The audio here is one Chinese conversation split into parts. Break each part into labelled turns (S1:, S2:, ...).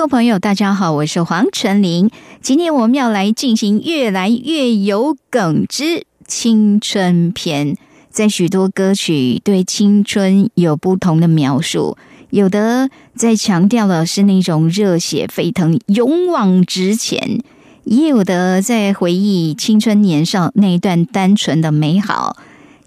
S1: 各位朋友，大家好，我是黄晨玲。今天我们要来进行越来越有梗之青春篇。在许多歌曲对青春有不同的描述，有的在强调的是那种热血沸腾、勇往直前，也有的在回忆青春年少那一段单纯的美好，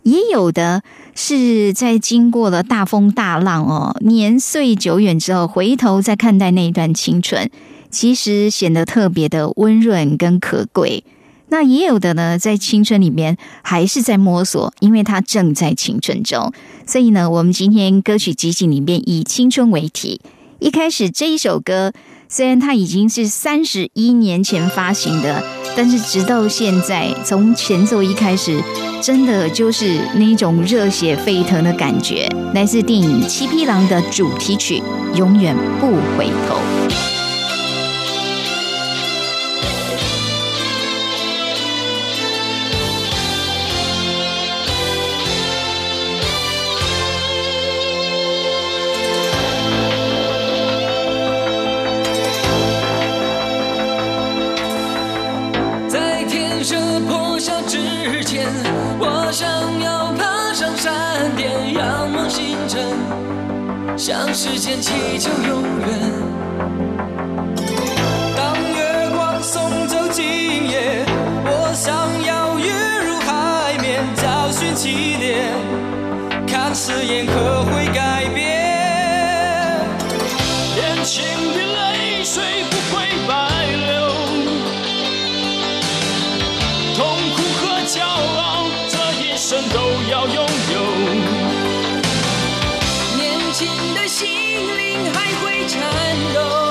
S1: 也有的。是在经过了大风大浪哦，年岁久远之后，回头再看待那一段青春，其实显得特别的温润跟可贵。那也有的呢，在青春里面还是在摸索，因为他正在青春中。所以呢，我们今天歌曲集锦里面以青春为题，一开始这一首歌。虽然它已经是三十一年前发行的，但是直到现在，从前奏一开始，真的就是那种热血沸腾的感觉，来自电影《七匹狼》的主题曲《永远不回头》。
S2: 梦星辰向时间祈求永远。当月光送走今夜，我想要跃入海面，找寻起点，看誓言可会还会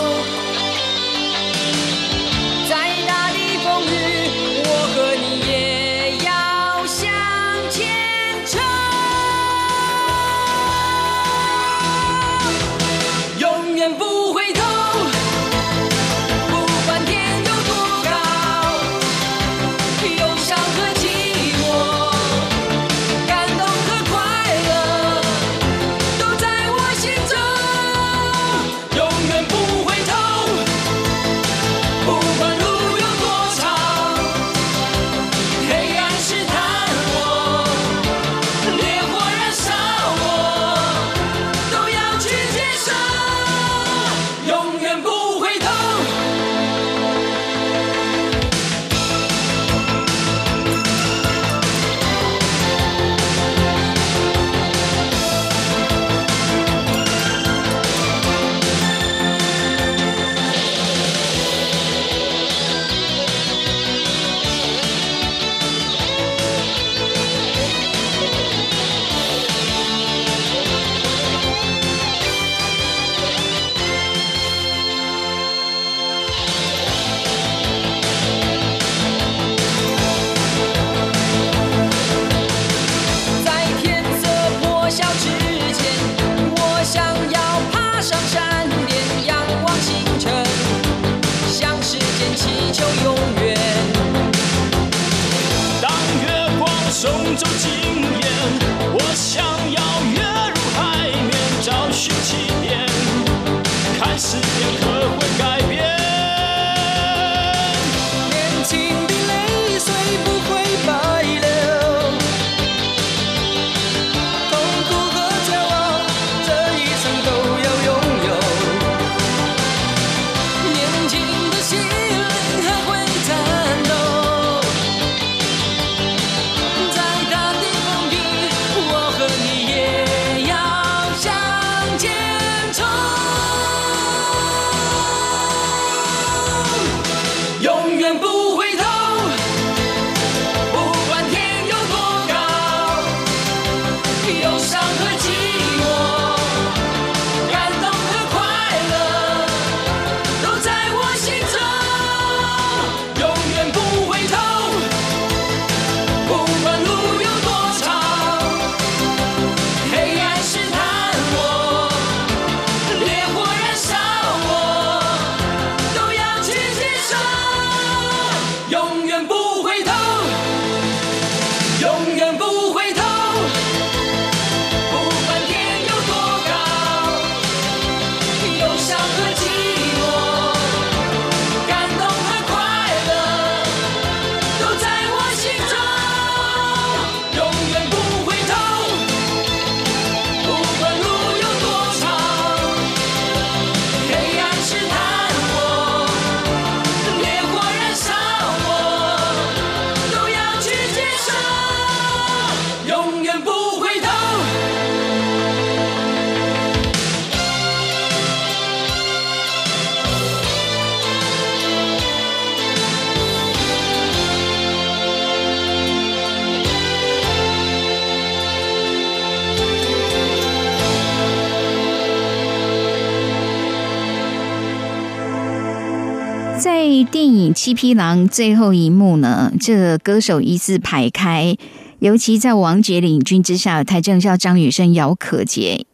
S1: 电影《七匹狼》最后一幕呢，这歌手一字排开，尤其在王杰领军之下，台正校张雨生、姚可杰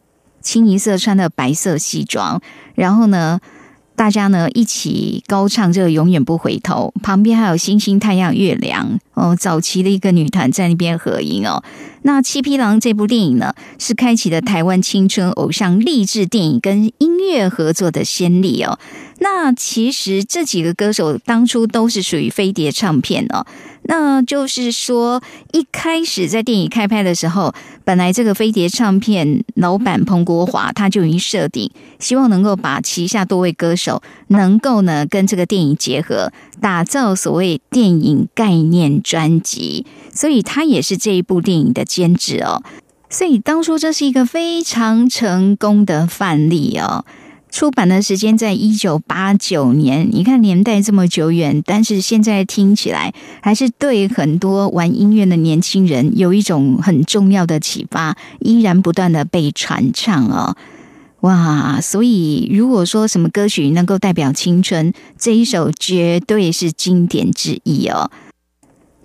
S1: 清一色穿的白色西装，然后呢，大家呢一起高唱这个《永远不回头》，旁边还有星星、太阳、月亮哦，早期的一个女团在那边合影哦。那《七匹狼》这部电影呢，是开启了台湾青春偶像励志电影跟音乐合作的先例哦。那其实这几个歌手当初都是属于飞碟唱片哦。那就是说，一开始在电影开拍的时候，本来这个飞碟唱片老板彭国华他就已经设定，希望能够把旗下多位歌手能够呢跟这个电影结合，打造所谓电影概念专辑。所以他也是这一部电影的监制哦。所以当初这是一个非常成功的范例哦。出版的时间在一九八九年，你看年代这么久远，但是现在听起来还是对很多玩音乐的年轻人有一种很重要的启发，依然不断的被传唱哦。哇！所以如果说什么歌曲能够代表青春，这一首绝对是经典之一哦。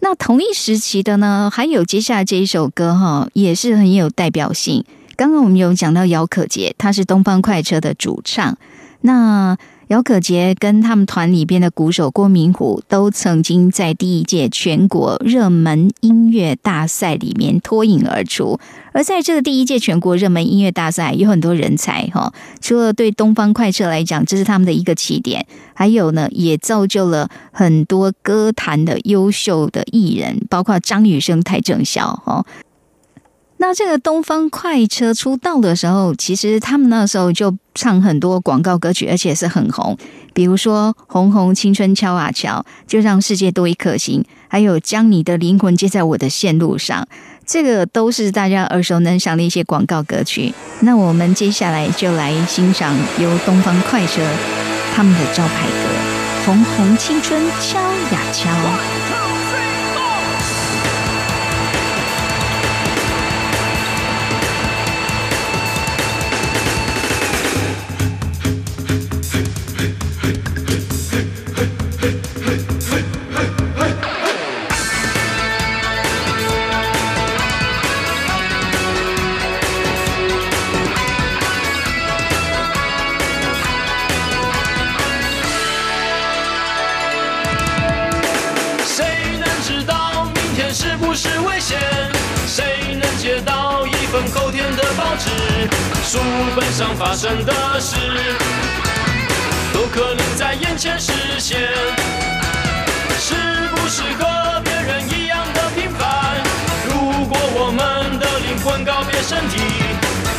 S1: 那同一时期的呢，还有接下来这一首歌哈，也是很有代表性。刚刚我们有讲到姚可杰，他是东方快车的主唱。那姚可杰跟他们团里边的鼓手郭明虎，都曾经在第一届全国热门音乐大赛里面脱颖而出。而在这个第一届全国热门音乐大赛，有很多人才哈。除了对东方快车来讲，这是他们的一个起点，还有呢，也造就了很多歌坛的优秀的艺人，包括张雨生、邰正宵哈。那这个东方快车出道的时候，其实他们那时候就唱很多广告歌曲，而且是很红。比如说《红红青春敲啊敲》，就让世界多一颗心；还有《将你的灵魂接在我的线路上》，这个都是大家耳熟能详的一些广告歌曲。那我们接下来就来欣赏由东方快车他们的招牌歌《红红青春敲呀敲》。
S3: 书本上发生的事，都可能在眼前实现。是不是和别人一样的平凡？如果我们的灵魂告别身体，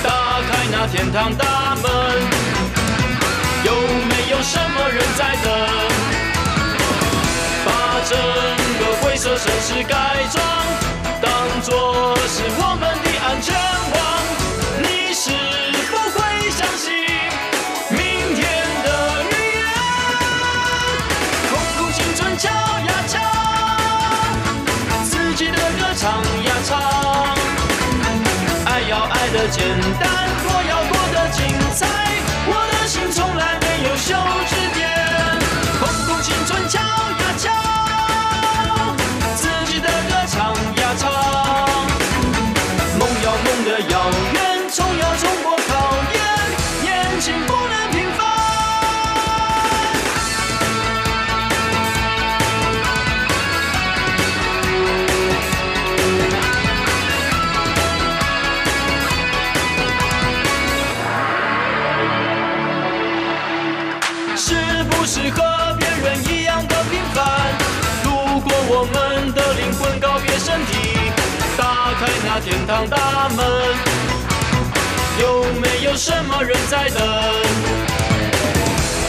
S3: 打开那天堂大门，有没有什么人在等？把整个灰色城市改装，当作是我们的安全网。简单我要有什么人在等？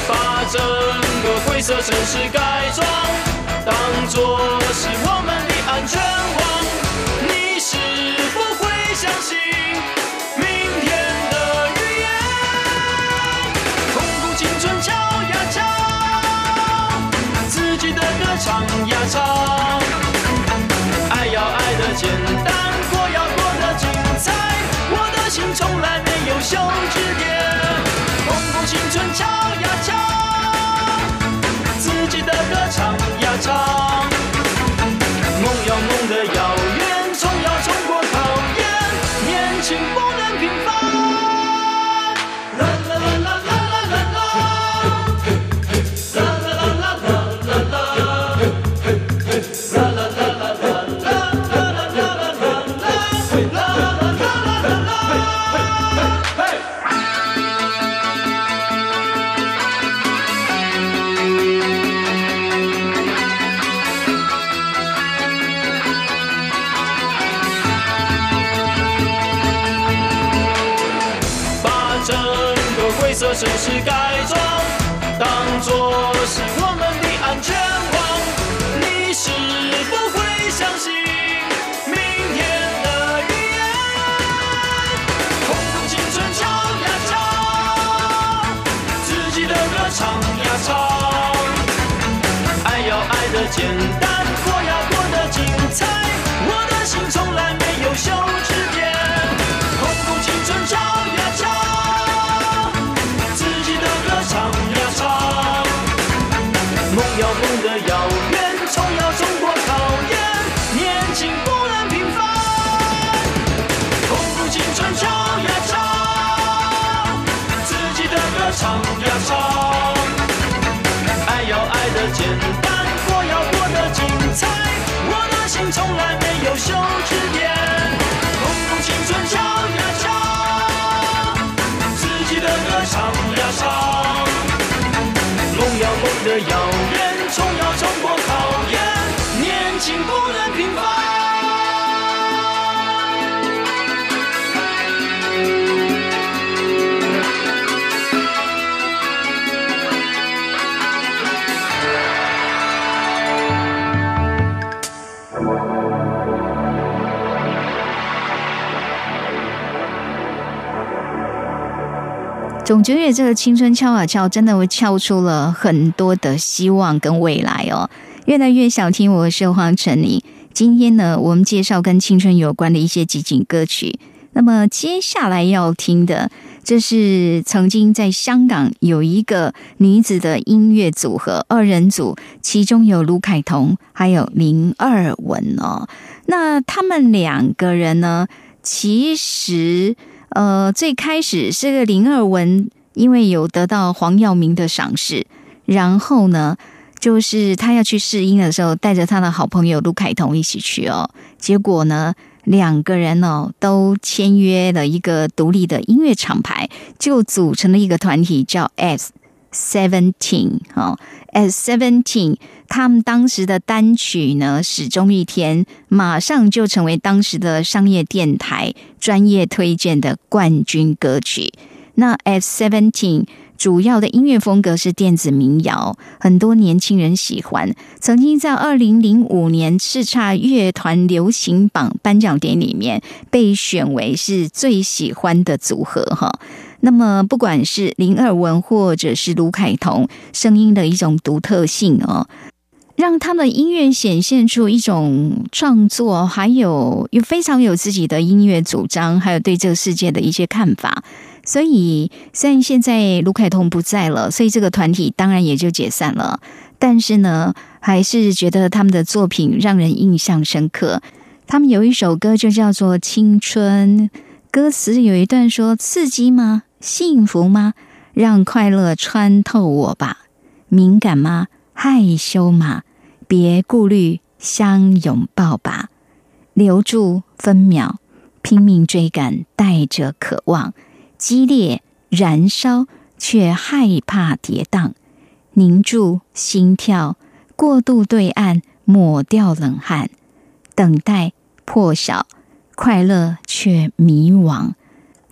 S3: 把整个灰色城市改装，当作歌唱。简单，过要过得精彩。心从来没
S1: 总觉得这个青春敲啊敲，真的会敲出了很多的希望跟未来哦。越来越想听，我是黄晨林。今天呢，我们介绍跟青春有关的一些集锦歌曲。那么接下来要听的，这是曾经在香港有一个女子的音乐组合二人组，其中有卢凯彤还有林二文哦。那他们两个人呢，其实。呃，最开始是个林二文，因为有得到黄耀明的赏识，然后呢，就是他要去试音的时候，带着他的好朋友卢凯彤一起去哦。结果呢，两个人哦都签约了一个独立的音乐厂牌，就组成了一个团体，叫 S Seventeen 哦，S Seventeen。他们当时的单曲呢，《始终一天》马上就成为当时的商业电台专业推荐的冠军歌曲。那 F Seventeen 主要的音乐风格是电子民谣，很多年轻人喜欢。曾经在二零零五年叱咤乐团流行榜颁奖典礼里面被选为是最喜欢的组合哈。那么，不管是林二文或者是卢凯彤，声音的一种独特性哦。让他们音乐显现出一种创作，还有有非常有自己的音乐主张，还有对这个世界的一些看法。所以，虽然现在卢凯彤不在了，所以这个团体当然也就解散了。但是呢，还是觉得他们的作品让人印象深刻。他们有一首歌就叫做《青春》，歌词有一段说：“刺激吗？幸福吗？让快乐穿透我吧。敏感吗？害羞嘛？”别顾虑，相拥抱吧，留住分秒，拼命追赶，带着渴望，激烈燃烧，却害怕跌宕，凝住心跳，过渡对岸，抹掉冷汗，等待破晓，快乐却迷惘。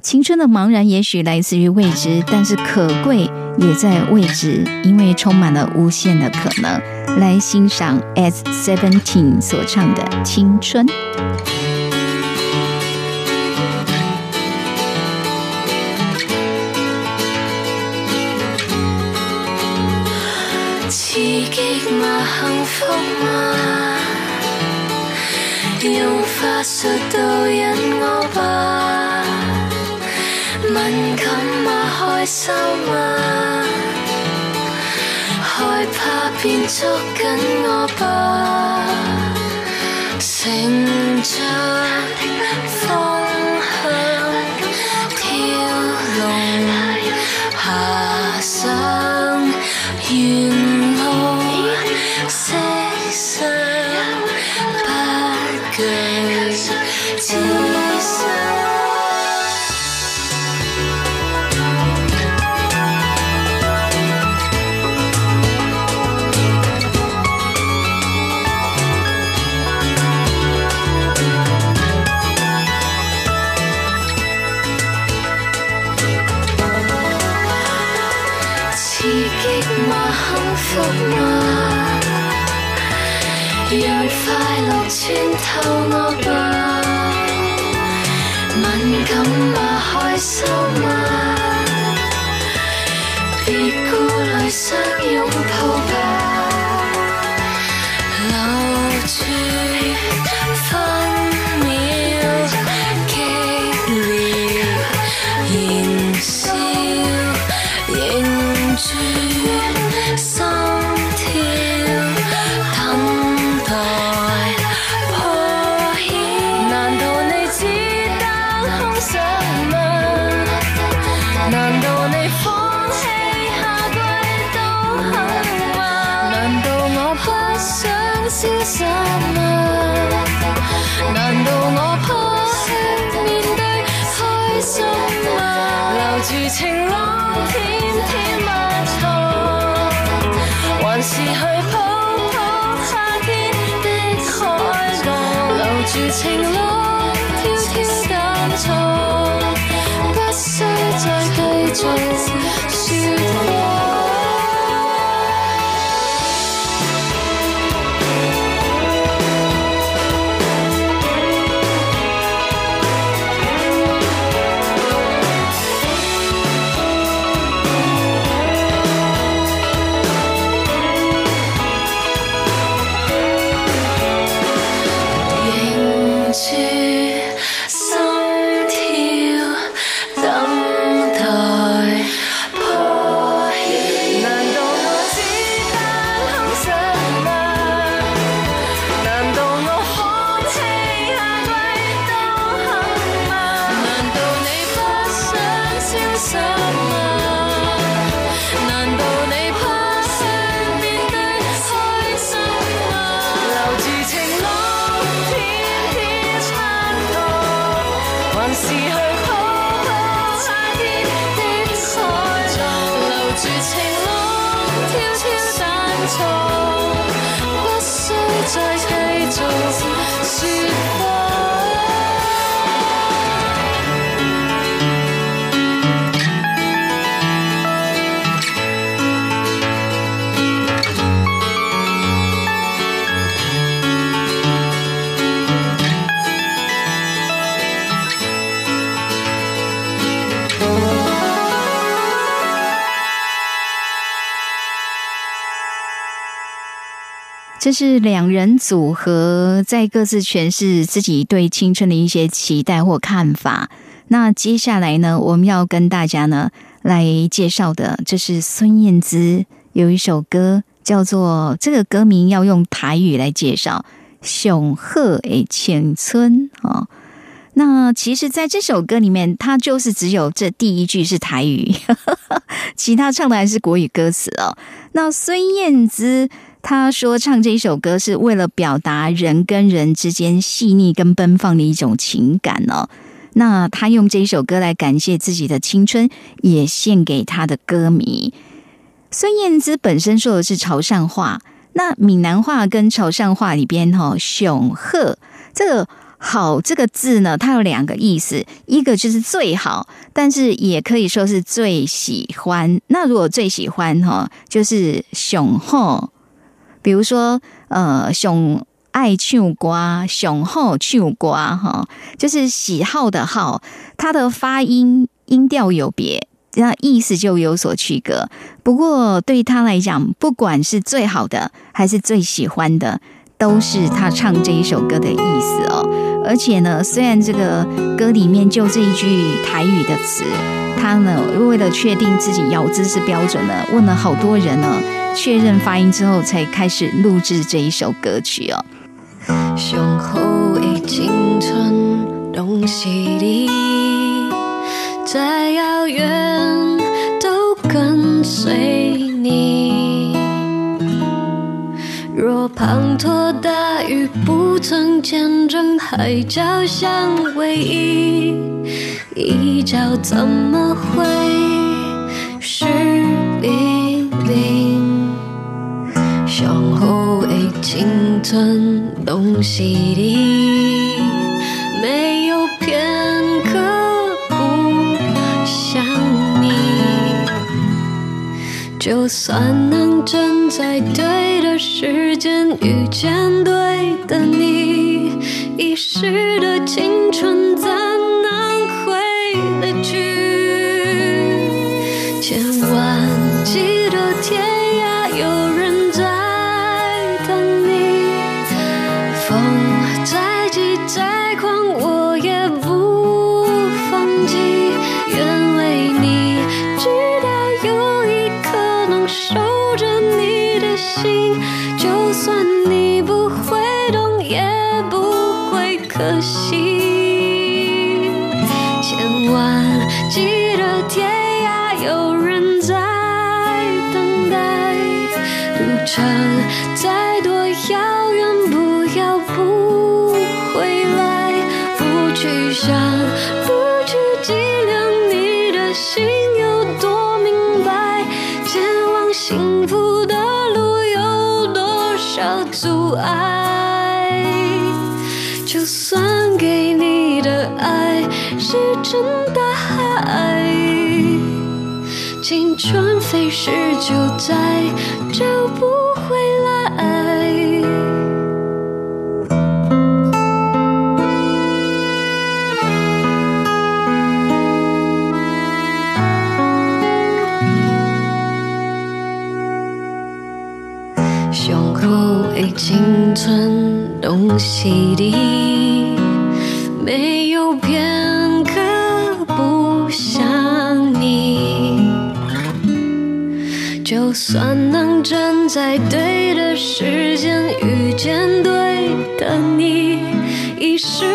S1: 青春的茫然也许来自于未知，但是可贵也在未知，因为充满了无限的可能。来欣赏 S Seventeen 所唱的《青春》。
S4: 刺激吗？幸福吗？用法术導引我吧。開心嗎？害怕便捉緊我吧。乘着風向跳龍爬上幸福嗎？讓快樂穿透我吧。敏感嗎？開心嗎？別顧慮，相擁抱
S1: 这是两人组合在各自诠释自己对青春的一些期待或看法。那接下来呢，我们要跟大家呢来介绍的，这是孙燕姿有一首歌叫做这个歌名要用台语来介绍《雄鹤诶青春》啊。那其实，在这首歌里面，它就是只有这第一句是台语，其他唱的还是国语歌词哦。那孙燕姿他说，唱这一首歌是为了表达人跟人之间细腻跟奔放的一种情感哦。那他用这一首歌来感谢自己的青春，也献给他的歌迷。孙燕姿本身说的是潮汕话，那闽南话跟潮汕话里边哈、哦，雄鹤这个。好这个字呢，它有两个意思，一个就是最好，但是也可以说是最喜欢。那如果最喜欢哈，就是雄厚，比如说呃雄爱唱瓜，雄厚唱瓜哈，就是喜好的好，它的发音音调有别，那意思就有所区隔。不过对他来讲，不管是最好的还是最喜欢的。都是他唱这一首歌的意思哦，而且呢，虽然这个歌里面就这一句台语的词，他呢为了确定自己咬字是标准的，问了好多人呢确认发音之后，才开始录制这一首歌曲哦。
S4: 上好的青春拢是你，再遥远都跟随你。若滂沱大雨不曾见证海角相偎依，一角怎么会湿淋淋？上好的青春拢是你，没有片刻不想你。就算能站在对的时间遇见对的你，遗失的青春怎能回得去？心，就算你不会懂，也不会可惜。千万记得天涯有人在等待，路程春飞逝就再找不在对的时间遇见对的你，已是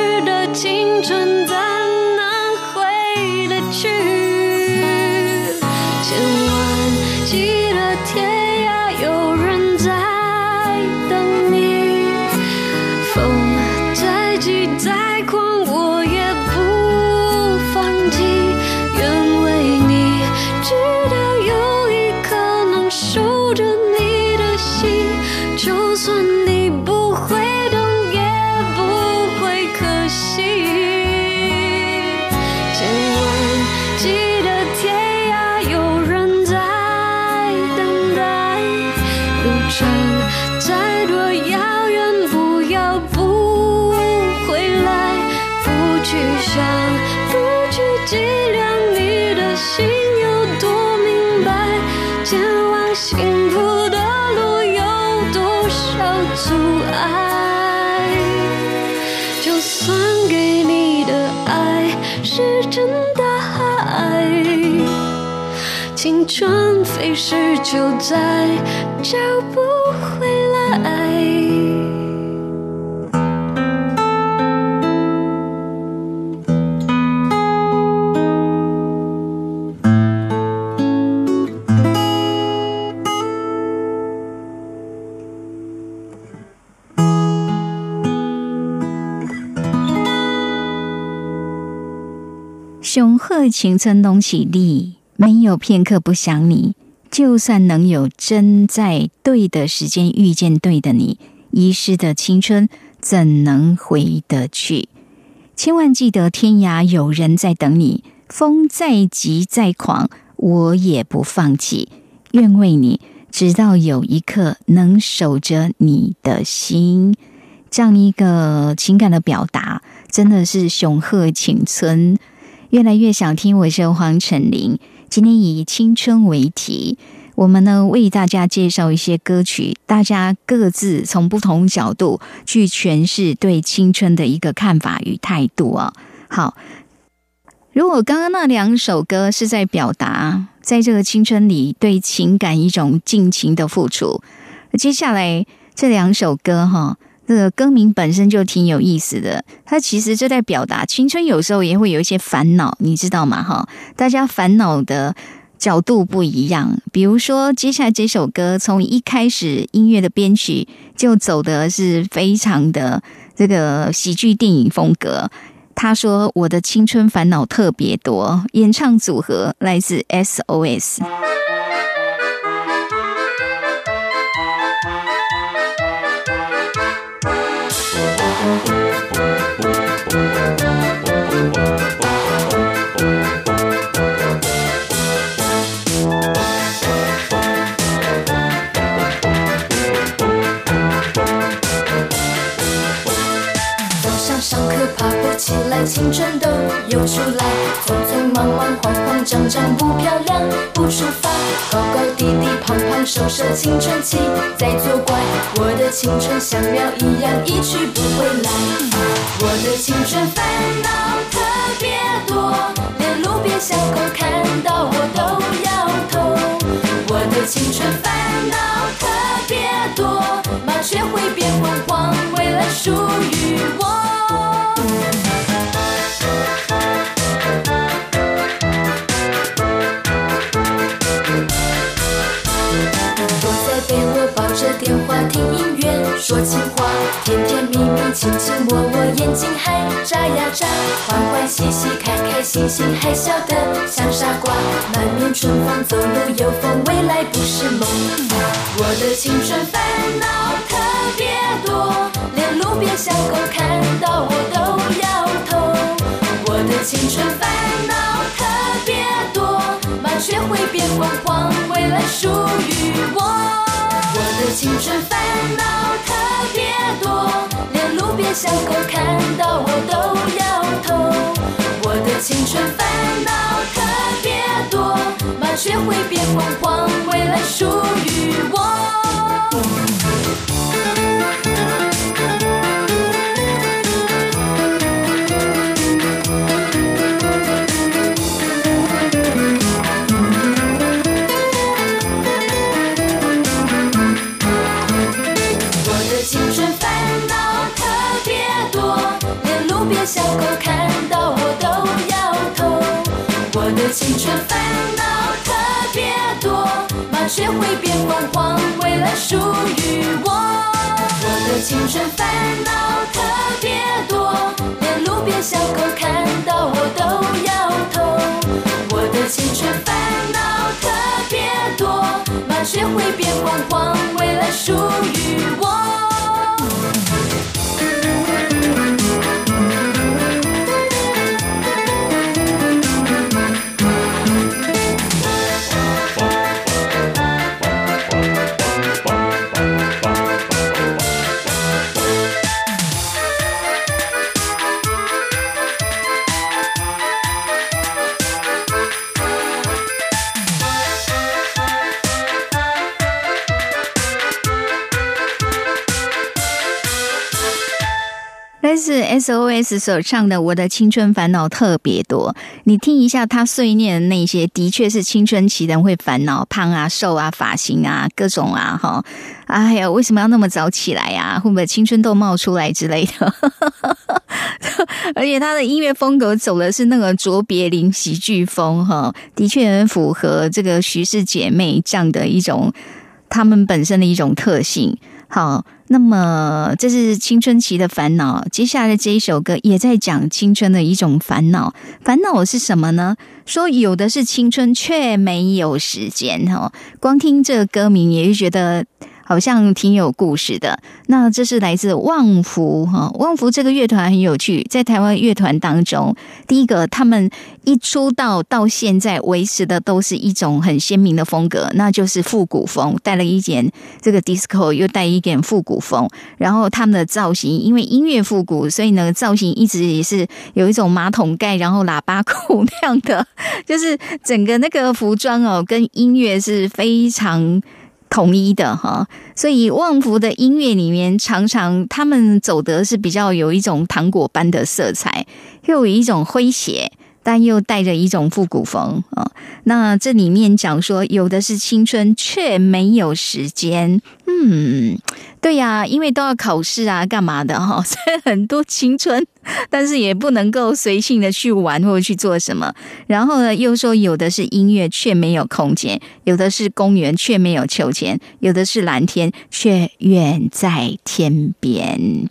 S4: 春飞逝就再找不回来。
S1: 雄鹤青春拢起立，没有片刻不想你。就算能有真在对的时间遇见对的你，遗失的青春怎能回得去？千万记得天涯有人在等你，风再急再狂，我也不放弃。愿为你，直到有一刻能守着你的心。这样一个情感的表达，真的是雄鹤青春。越来越想听，我是黄晨林。今天以青春为题，我们呢为大家介绍一些歌曲，大家各自从不同角度去诠释对青春的一个看法与态度啊。好，如果刚刚那两首歌是在表达在这个青春里对情感一种尽情的付出，接下来这两首歌哈。这个歌名本身就挺有意思的，它其实就在表达青春，有时候也会有一些烦恼，你知道吗？哈，大家烦恼的角度不一样。比如说，接下来这首歌从一开始音乐的编曲就走的是非常的这个喜剧电影风格。他说：“我的青春烦恼特别多。”演唱组合来自 SOS。
S5: 早起来，青春都又出来，匆匆忙忙慌慌张张不漂亮，不出发，高高低低胖胖瘦瘦，青春期在作怪，我的青春像鸟一样一去不回来，我的青春烦恼特别多，连路边小狗看到我都摇头，的青春烦恼特别多，麻雀会变凤凰，未来属于我。躲在被窝抱着电话听音乐说情话，甜甜蜜蜜亲亲我我，眼睛还眨呀眨，欢欢喜喜开开心心，还笑得像傻瓜。满面春风走路有风，未来不是梦。我的青春烦恼特别多，连路边小狗看到我都摇头。我的青春烦恼特别多，麻雀会变凤凰，未来属于我。我的青春烦恼，小狗看到我都摇头。我的青春烦恼特别多，麻雀会变凤凰，未来属于我。我小狗看到我都摇头。我的青春烦恼特别多，麻雀会变凤凰，未来属于我。我的青春烦恼特别多，连路边小狗看到我都摇头。我的青春烦恼特别多，麻雀会变凤凰，未来属于我。
S1: SOS 所唱的《我的青春烦恼特别多》，你听一下他碎念的那些，的确是青春期人会烦恼，胖啊、瘦啊、发型啊、各种啊，哈，哎呀，为什么要那么早起来呀？会不会青春痘冒出来之类的？而且他的音乐风格走的是那个卓别林喜剧风，哈，的确很符合这个徐氏姐妹这样的一种她们本身的一种特性。好，那么这是青春期的烦恼。接下来这一首歌也在讲青春的一种烦恼。烦恼是什么呢？说有的是青春，却没有时间。哈，光听这个歌名，也就觉得
S6: 好像挺有故事的。那这是来自旺福哈，旺福这个乐团很有趣，在台湾乐团当中，第一个他们一出道到现在维持的都是一种很鲜明的风格，那就是复古风，带了一点这个 disco，又带一点复古风。然后他们的造型，因为音乐复古，所以呢造型一直也是有一种马桶盖，然后喇叭裤那样的，就是整个那个服装哦，跟音乐是非常。统一的哈，所以旺福的音乐里面，常常他们走的是比较有一种糖果般的色彩，又有一种诙谐，但又带着一种复古风啊。那这里面讲说，有的是青春，却没有时间。嗯，对呀，因为都要考试啊，干嘛的哈？所以很多青春，但是也不能够随性的去玩或者去做什么。然后呢，又说有的是音乐，却没有空间；有的是公园，却没有秋千；有的是蓝天，却远在天边。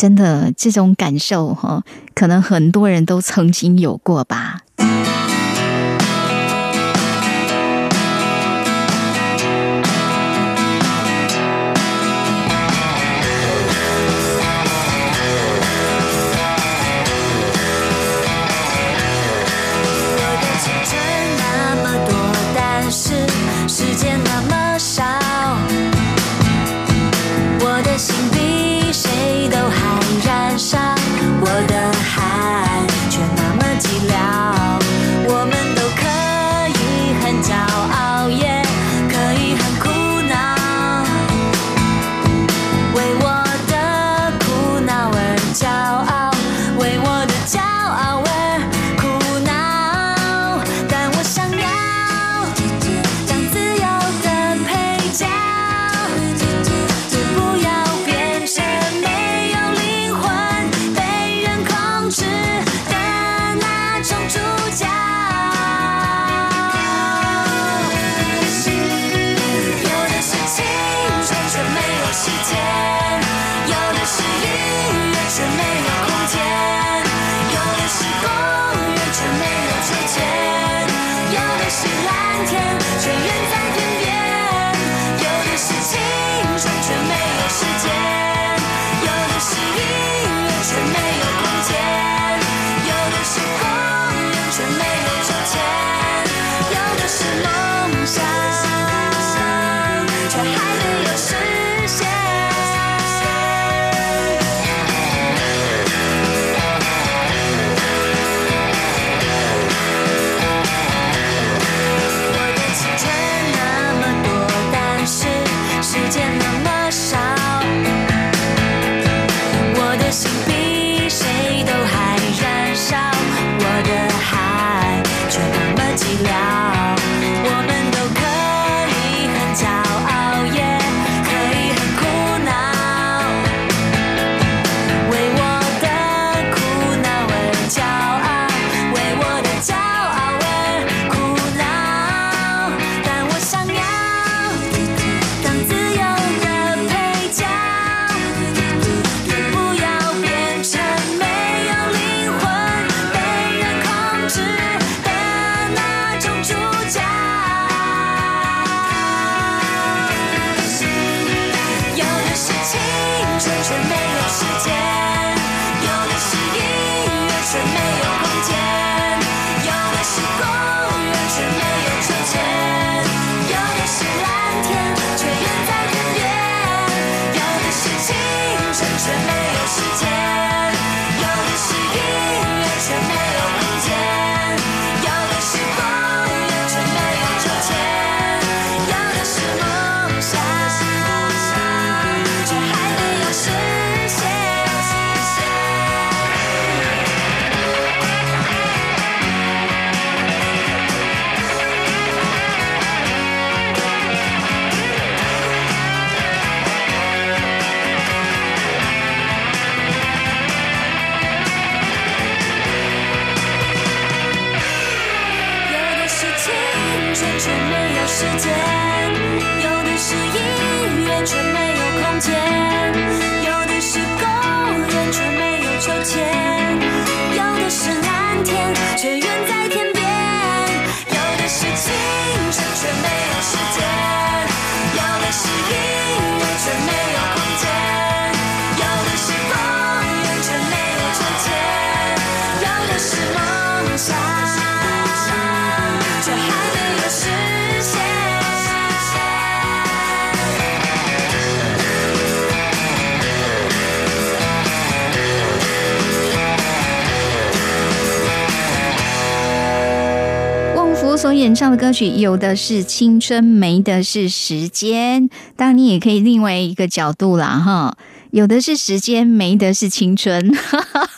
S6: 真的，这种感受哈，可能很多人都曾经有过吧。
S1: 所演唱的歌曲，有的是青春，没的是时间。当，你也可以另外一个角度啦，哈，有的是时间，没的是青春。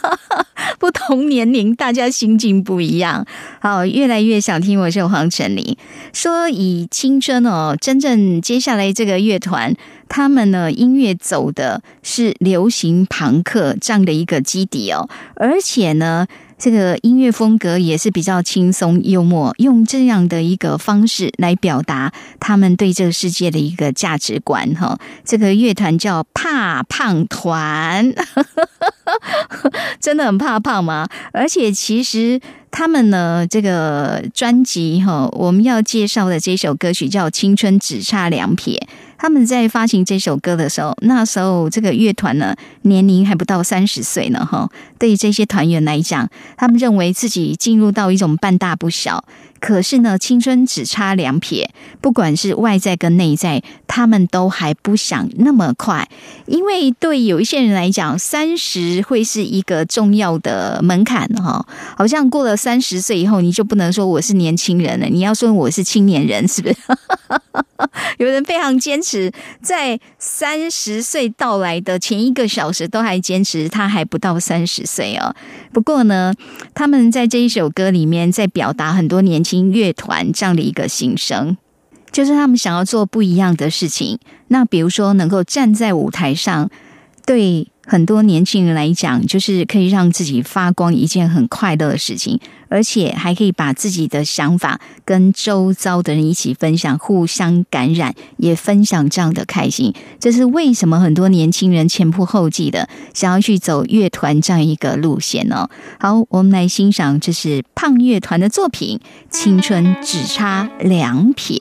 S1: 不同年龄，大家心境不一样。好，越来越想听我是黄晨林说以青春哦，真正接下来这个乐团，他们呢音乐走的是流行朋克这样的一个基底哦，而且呢。这个音乐风格也是比较轻松幽默，用这样的一个方式来表达他们对这个世界的一个价值观。哈，这个乐团叫怕胖团，真的很怕胖吗？而且其实他们呢，这个专辑哈，我们要介绍的这首歌曲叫《青春只差两撇》。他们在发行这首歌的时候，那时候这个乐团呢年龄还不到三十岁呢，哈。对于这些团员来讲，他们认为自己进入到一种半大不小。可是呢，青春只差两撇，不管是外在跟内在，他们都还不想那么快，因为对有一些人来讲，三十会是一个重要的门槛哈。好像过了三十岁以后，你就不能说我是年轻人了，你要说我是青年人，是不是？有人非常坚持，在三十岁到来的前一个小时，都还坚持他还不到三十岁哦。不过呢，他们在这一首歌里面在表达很多年轻乐团这样的一个心声，就是他们想要做不一样的事情。那比如说，能够站在舞台上，对。很多年轻人来讲，就是可以让自己发光一件很快乐的事情，而且还可以把自己的想法跟周遭的人一起分享，互相感染，也分享这样的开心。这是为什么很多年轻人前仆后继的想要去走乐团这样一个路线呢？好，我们来欣赏这是胖乐团的作品《青春只差两撇》。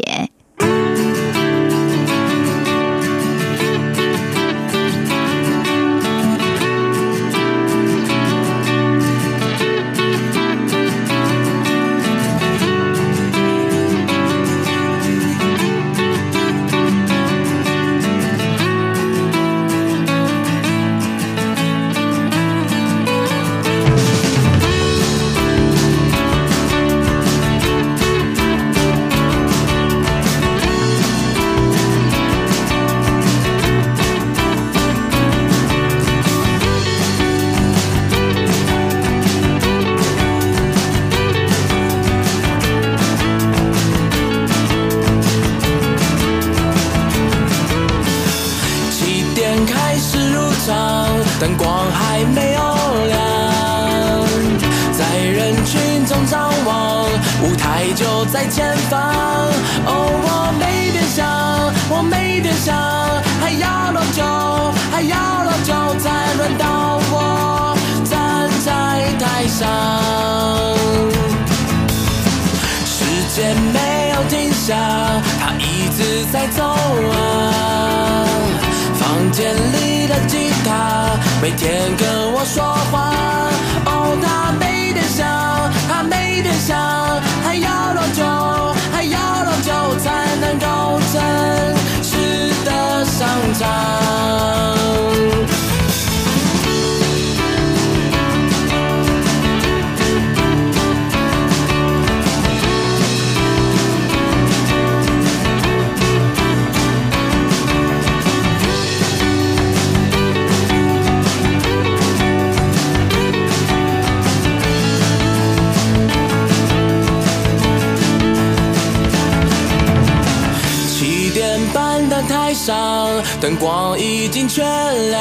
S2: 灯光已经全亮，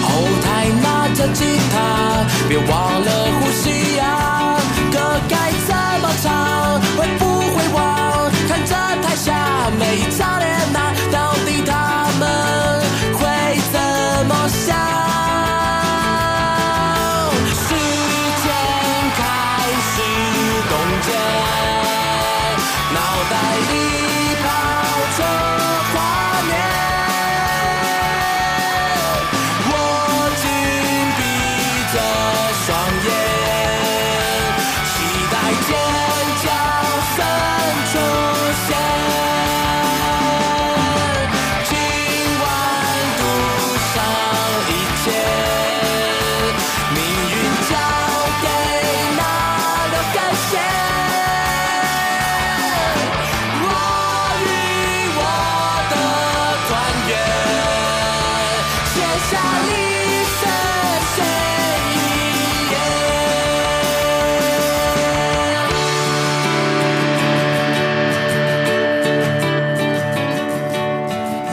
S2: 后台拿着吉他，别忘了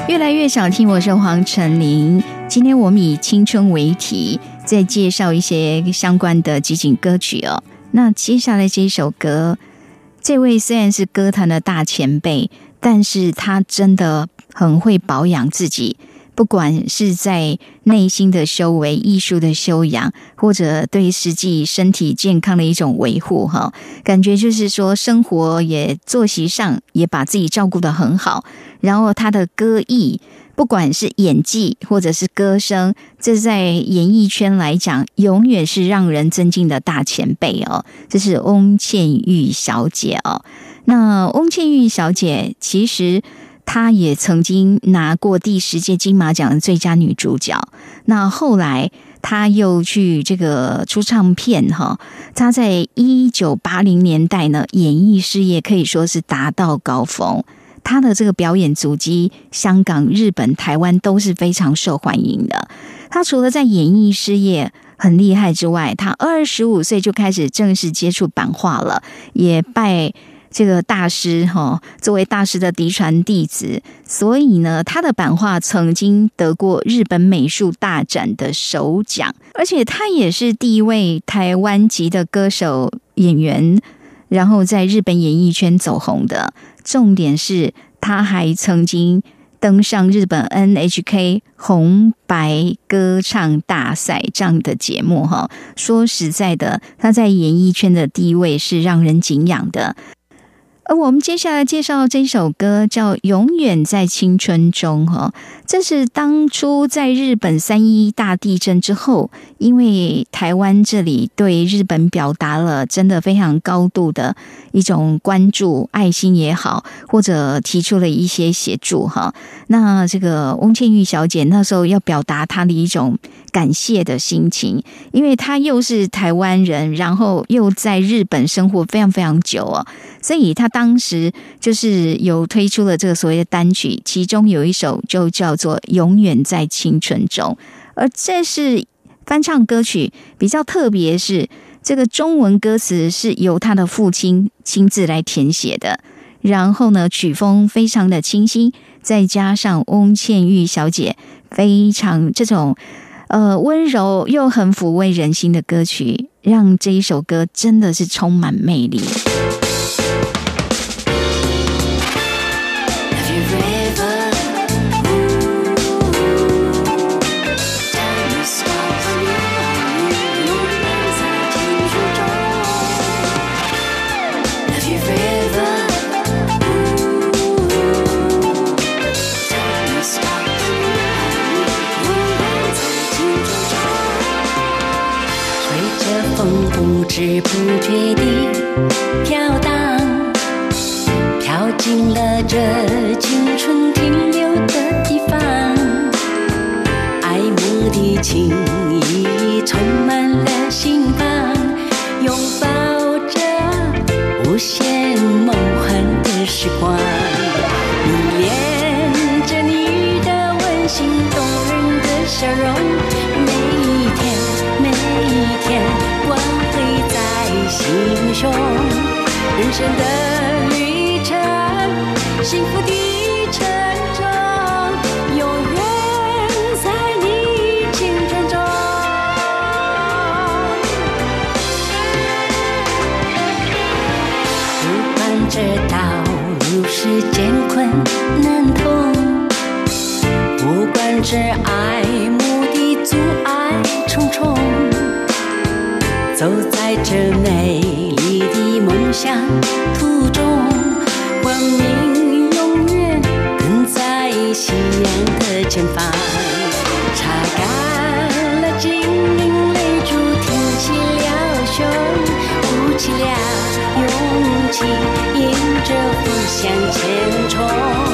S1: 越来越想听，我是黄成林。今天我们以青春为题，再介绍一些相关的集锦歌曲哦。那接下来这一首歌，这位虽然是歌坛的大前辈，但是他真的很会保养自己。不管是在内心的修为、艺术的修养，或者对实际身体健康的一种维护，哈，感觉就是说，生活也作息上也把自己照顾得很好。然后他的歌艺，不管是演技或者是歌声，这在演艺圈来讲，永远是让人尊敬的大前辈哦。这是翁倩玉小姐哦。那翁倩玉小姐其实。她也曾经拿过第十届金马奖的最佳女主角。那后来，她又去这个出唱片哈。她在一九八零年代呢，演艺事业可以说是达到高峰。她的这个表演足迹，香港、日本、台湾都是非常受欢迎的。她除了在演艺事业很厉害之外，她二十五岁就开始正式接触版画了，也拜。这个大师哈，作为大师的嫡传弟子，所以呢，他的版画曾经得过日本美术大展的首奖，而且他也是第一位台湾籍的歌手演员，然后在日本演艺圈走红的。重点是，他还曾经登上日本 NHK 红白歌唱大赛这样的节目哈。说实在的，他在演艺圈的地位是让人敬仰的。而我们接下来介绍这首歌叫《永远在青春中》哈，这是当初在日本三一大地震之后，因为台湾这里对日本表达了真的非常高度的一种关注、爱心也好，或者提出了一些协助哈。那这个翁倩玉小姐那时候要表达她的一种感谢的心情，因为她又是台湾人，然后又在日本生活非常非常久哦，所以她。当时就是有推出了这个所谓的单曲，其中有一首就叫做《永远在青春中》，而这是翻唱歌曲，比较特别是这个中文歌词是由他的父亲亲自来填写的，然后呢曲风非常的清新，再加上翁倩玉小姐非常这种呃温柔又很抚慰人心的歌曲，让这一首歌真的是充满魅力。
S6: 知不觉地飘荡，飘进了这青春停留的地方。爱慕的情意充满了心房，拥抱着无限梦幻的时光，人生的旅程，幸福的沉重，永远在你青春中。不管这道路是艰困难通，不管这爱慕的阻碍重重。走在这美你的梦想途中，光明永远跟在夕阳的前方。擦干了晶莹泪珠，挺起了胸，鼓起了勇气，迎着风向前冲。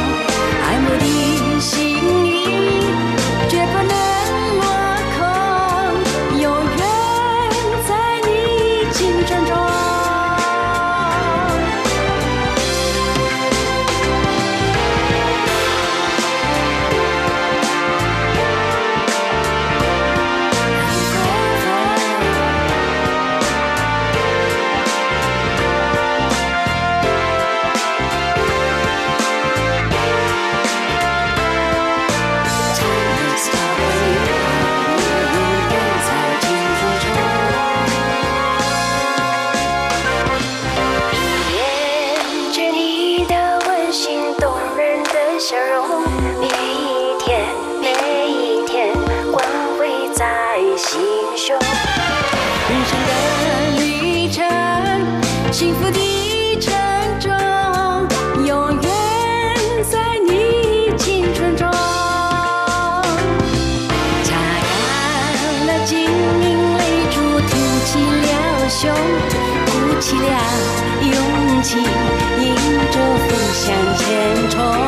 S6: 迎着风向前冲。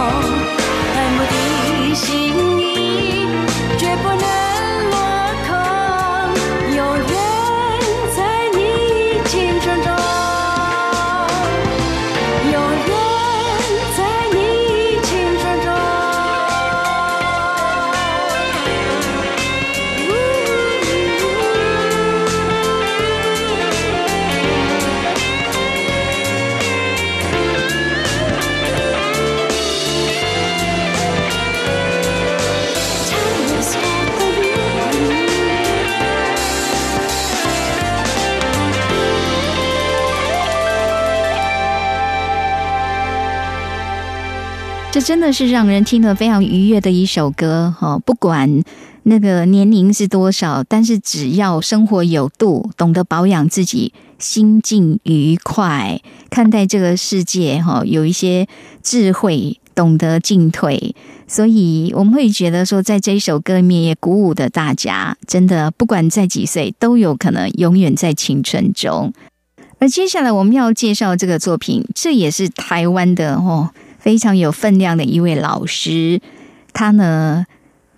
S1: 真的是让人听得非常愉悦的一首歌哈、不管那个年龄是多少，但是只要生活有度，懂得保养自己，心境愉快，看待这个世界哈、有一些智慧，懂得进退，所以我们会觉得说，在这一首歌里面也鼓舞的大家，真的不管在几岁，都有可能永远在青春中。而接下来我们要介绍这个作品，这也是台湾的哦。非常有分量的一位老师，他呢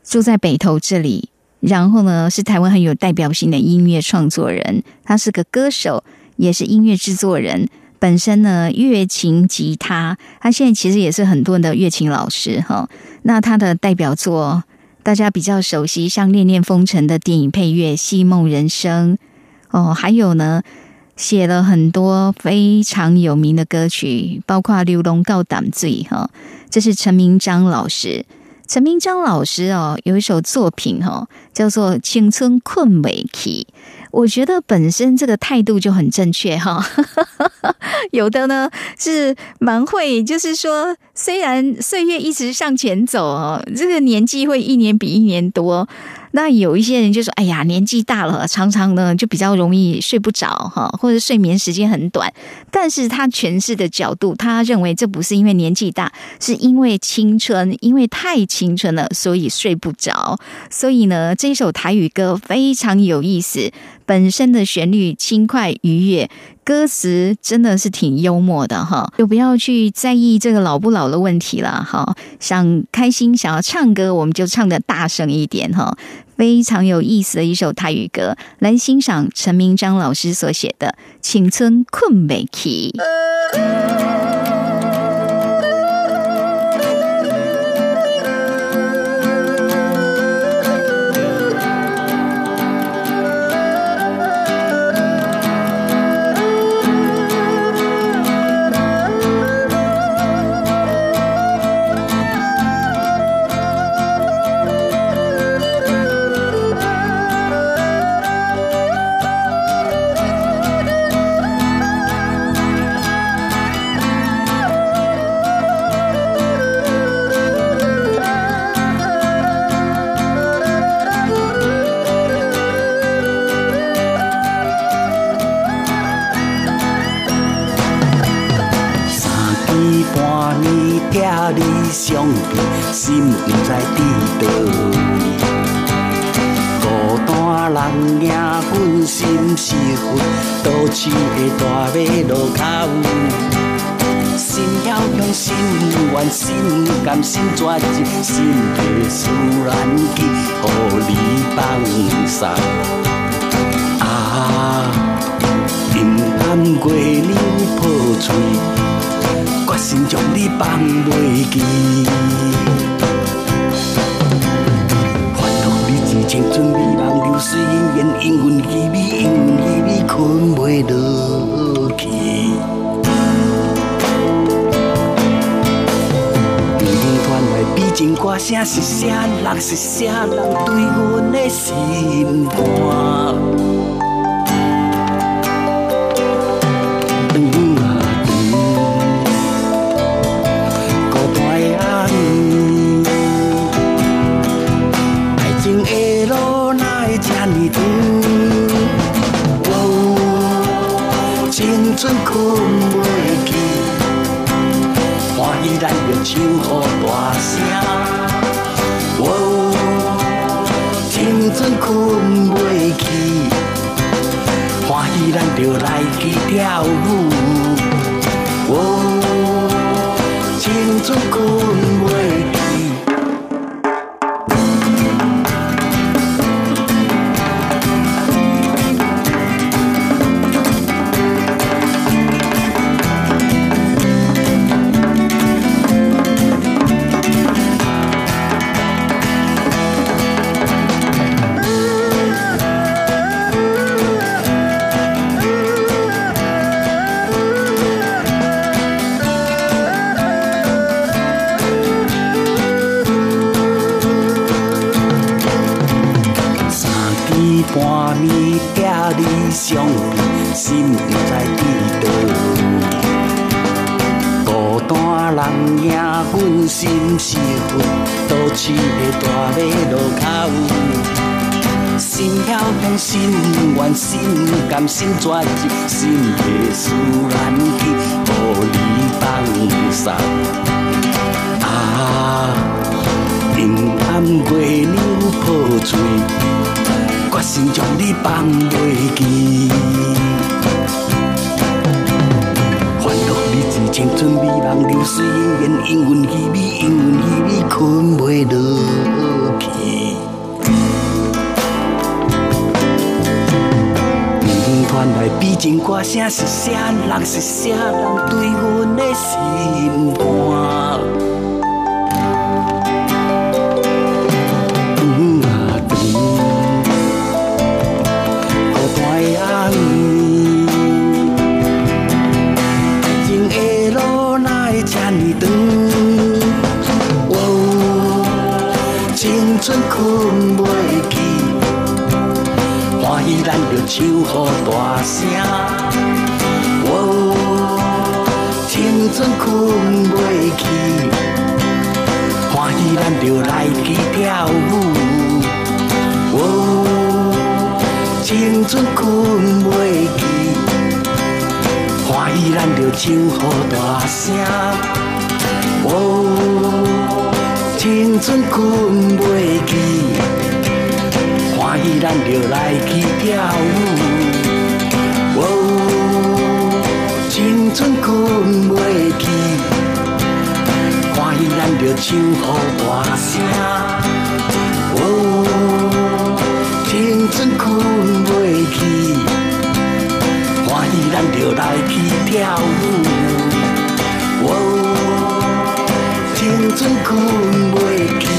S1: 住在北投这里，然后呢是台湾很有代表性的音乐创作人，他是个歌手，也是音乐制作人。本身呢，乐琴、吉他，他现在其实也是很多人的乐琴老师哈。那他的代表作，大家比较熟悉，像《恋恋风尘》的电影配乐《戏梦人生》哦，还有呢。写了很多非常有名的歌曲，包括《流龙告胆罪》哈，这是陈明章老师。陈明章老师哦，有一首作品哈，叫做《青春困未起》。我觉得本身这个态度就很正确哈。有的呢是蛮会，就是说，虽然岁月一直向前走哦，这个年纪会一年比一年多。那有一些人就说：“哎呀，年纪大了，常常呢就比较容易睡不着哈，或者睡眠时间很短。”但是他诠释的角度，他认为这不是因为年纪大，是因为青春，因为太青春了，所以睡不着。所以呢，这首台语歌非常有意思，本身的旋律轻快愉悦。歌词真的是挺幽默的哈，就不要去在意这个老不老的问题了哈。想开心，想要唱歌，我们就唱的大声一点哈。非常有意思的一首台语歌，来欣赏陈明章老师所写的《青春困未起》。
S7: 暝遐你相见，心不知伫倒位。孤单人赢阮心是魂，都市的大马路口。心晓向心愿，心甘心绝情，心地思难记，互你放送。啊，阴暗月亮破碎。决心将你放袂记。烦恼日子，青春美梦流水姻缘，因阮稀微，因阮稀微，困袂落去。耳边传来悲情歌声，是啥人？是啥人对阮的心肝？袂去，欢喜咱就来去跳舞。心是魂，都市的大马路口。心晓向心愿，心甘心绝志，心的思难去，予你放送。啊，平安月亮抱嘴。决心将你放袂记。青春美梦，流水姻缘，因缘稀微，因缘稀微，困袂落去。嗯，传来悲情歌声，是啥人？是啥人对阮的心肝？喜咱就唱好大声。哦，青春困袂去，欢喜咱就来去跳舞。哦。青春困袂去，欢喜咱就唱好大声。哦，青春困袂去，欢喜咱就来去跳舞。哦，青春困袂去，欢喜咱就唱好大声。哦。青春困袂去，欢喜咱就来去跳舞。哦，青春困袂去。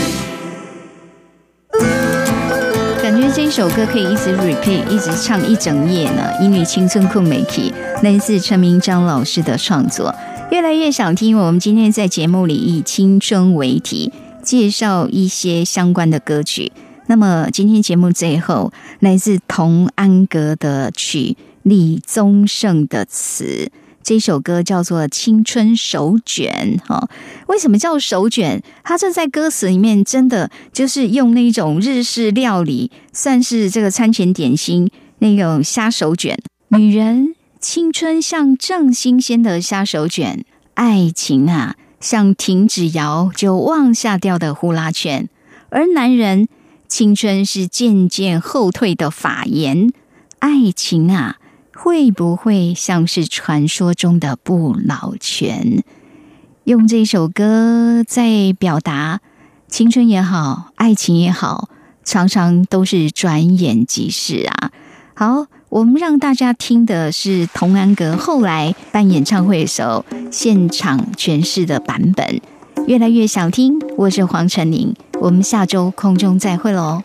S1: 首歌可以一直 repeat，一直唱一整夜呢。因为青春困美体，来自陈明章老师的创作。越来越想听，我们今天在节目里以青春为题，介绍一些相关的歌曲。那么今天节目最后，来自童安格的曲，李宗盛的词。这首歌叫做《青春手卷》哈，为什么叫手卷？它这在歌词里面真的就是用那种日式料理，算是这个餐前点心那种虾手卷。女人青春像正新鲜的虾手卷，爱情啊像停止摇就往下掉的呼啦圈，而男人青春是渐渐后退的法言，爱情啊。会不会像是传说中的不老泉？用这首歌在表达青春也好，爱情也好，常常都是转眼即逝啊！好，我们让大家听的是童安格后来办演唱会的时候现场诠释的版本，越来越想听。我是黄晨玲，我们下周空中再会喽。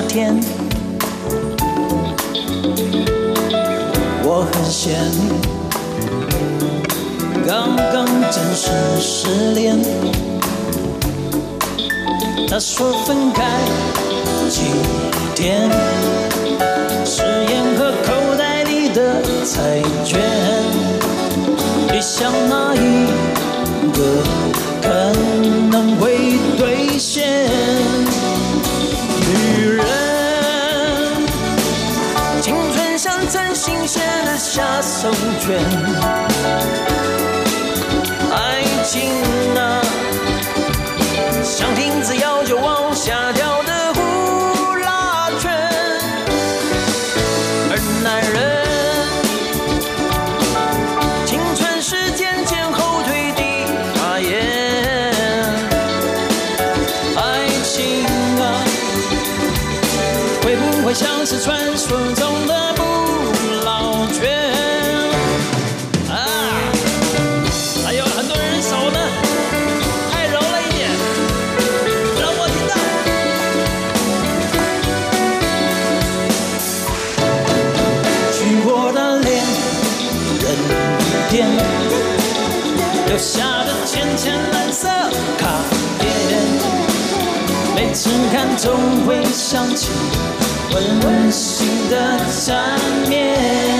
S2: 那天。我很想你，刚刚正是失恋。他说分开几天，誓言和口袋里的彩券，别像蚂蚁。成全爱情想起温温馨的缠绵。